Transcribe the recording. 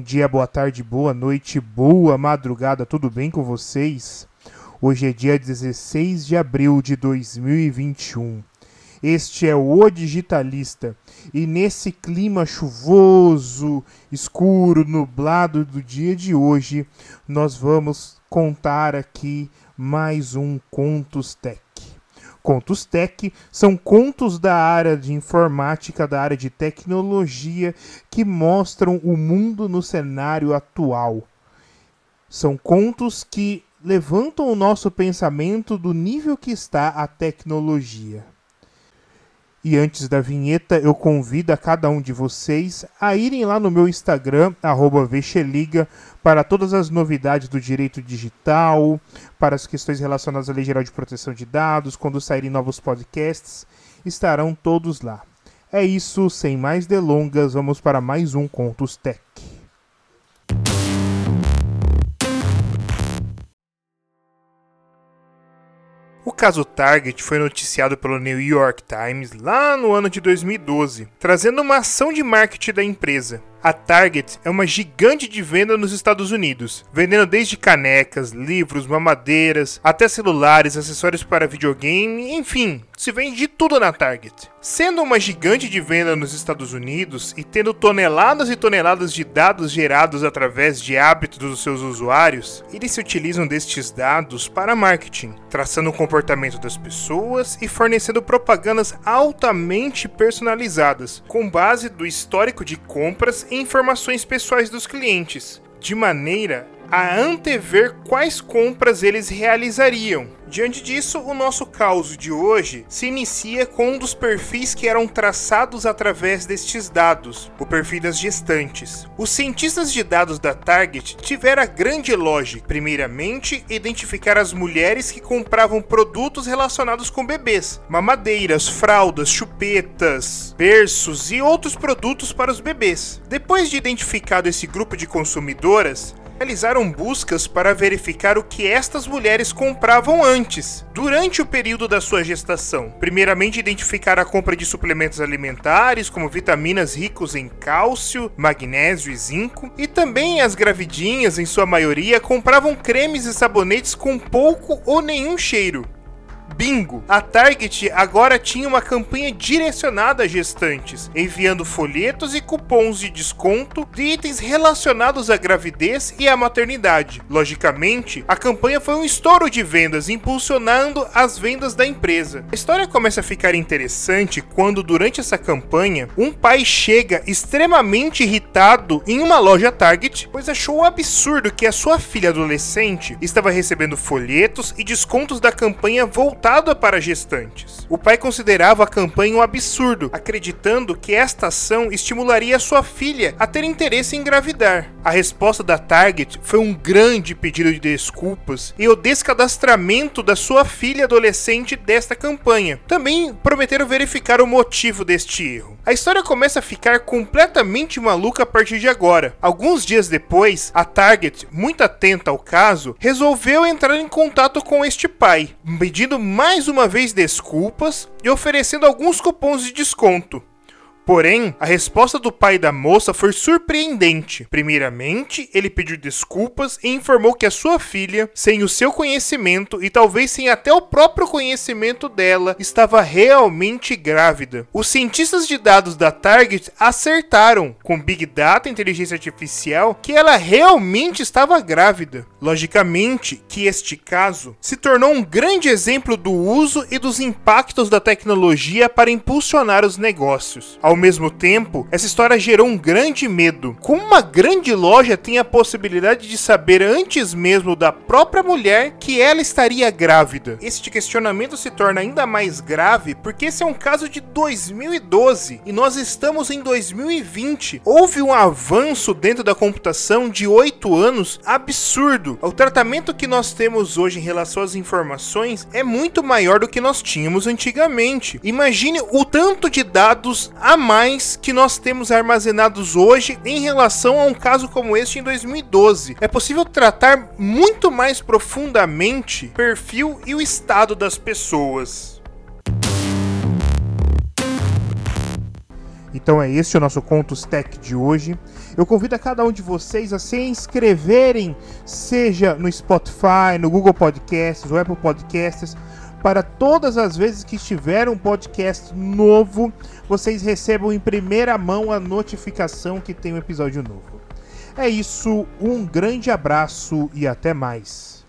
dia, boa tarde, boa noite, boa madrugada, tudo bem com vocês? Hoje é dia 16 de abril de 2021. Este é o Digitalista e nesse clima chuvoso, escuro, nublado do dia de hoje, nós vamos contar aqui mais um Contos Tech. Contos Tech são contos da área de informática, da área de tecnologia, que mostram o mundo no cenário atual. São contos que levantam o nosso pensamento do nível que está a tecnologia. E antes da vinheta, eu convido a cada um de vocês a irem lá no meu Instagram, Vexeliga, para todas as novidades do direito digital, para as questões relacionadas à Lei Geral de Proteção de Dados, quando saírem novos podcasts, estarão todos lá. É isso, sem mais delongas, vamos para mais um Contos Tech. O caso Target foi noticiado pelo New York Times lá no ano de 2012, trazendo uma ação de marketing da empresa. A Target é uma gigante de venda nos Estados Unidos, vendendo desde canecas, livros, mamadeiras, até celulares, acessórios para videogame, enfim, se vende de tudo na Target. Sendo uma gigante de venda nos Estados Unidos e tendo toneladas e toneladas de dados gerados através de hábitos dos seus usuários, eles se utilizam destes dados para marketing, traçando o comportamento das pessoas e fornecendo propagandas altamente personalizadas, com base do histórico de compras informações pessoais dos clientes, de maneira a antever quais compras eles realizariam. Diante disso, o nosso caos de hoje se inicia com um dos perfis que eram traçados através destes dados, o perfil das gestantes. Os cientistas de dados da Target tiveram a grande lógica, primeiramente, identificar as mulheres que compravam produtos relacionados com bebês, mamadeiras, fraldas, chupetas, berços e outros produtos para os bebês. Depois de identificado esse grupo de consumidoras, realizaram buscas para verificar o que estas mulheres compravam antes, durante o período da sua gestação. Primeiramente, identificar a compra de suplementos alimentares, como vitaminas ricos em cálcio, magnésio e zinco, e também as gravidinhas, em sua maioria, compravam cremes e sabonetes com pouco ou nenhum cheiro. Bingo! A Target agora tinha uma campanha direcionada a gestantes, enviando folhetos e cupons de desconto de itens relacionados à gravidez e à maternidade. Logicamente, a campanha foi um estouro de vendas, impulsionando as vendas da empresa. A história começa a ficar interessante quando, durante essa campanha, um pai chega extremamente irritado em uma loja Target, pois achou absurdo que a sua filha adolescente estava recebendo folhetos e descontos da campanha voltada voltada para gestantes. O pai considerava a campanha um absurdo, acreditando que esta ação estimularia sua filha a ter interesse em engravidar. A resposta da Target foi um grande pedido de desculpas e o descadastramento da sua filha adolescente desta campanha. Também prometeram verificar o motivo deste erro. A história começa a ficar completamente maluca a partir de agora. Alguns dias depois, a Target, muito atenta ao caso, resolveu entrar em contato com este pai, pedindo mais uma vez desculpas e oferecendo alguns cupons de desconto. Porém, a resposta do pai da moça foi surpreendente. Primeiramente, ele pediu desculpas e informou que a sua filha, sem o seu conhecimento e talvez sem até o próprio conhecimento dela, estava realmente grávida. Os cientistas de dados da Target acertaram, com Big Data e inteligência artificial, que ela realmente estava grávida. Logicamente, que este caso se tornou um grande exemplo do uso e dos impactos da tecnologia para impulsionar os negócios. Ao ao mesmo tempo, essa história gerou um grande medo. Como uma grande loja tem a possibilidade de saber antes mesmo da própria mulher que ela estaria grávida? Este questionamento se torna ainda mais grave porque esse é um caso de 2012 e nós estamos em 2020. Houve um avanço dentro da computação de 8 anos absurdo. O tratamento que nós temos hoje em relação às informações é muito maior do que nós tínhamos antigamente. Imagine o tanto de dados a mais que nós temos armazenados hoje em relação a um caso como este em 2012. É possível tratar muito mais profundamente o perfil e o estado das pessoas. Então é esse o nosso Contos Tech de hoje. Eu convido a cada um de vocês a se inscreverem, seja no Spotify, no Google Podcasts, ou Apple Podcasts, para todas as vezes que estiver um podcast novo, vocês recebam em primeira mão a notificação que tem um episódio novo. É isso, um grande abraço e até mais.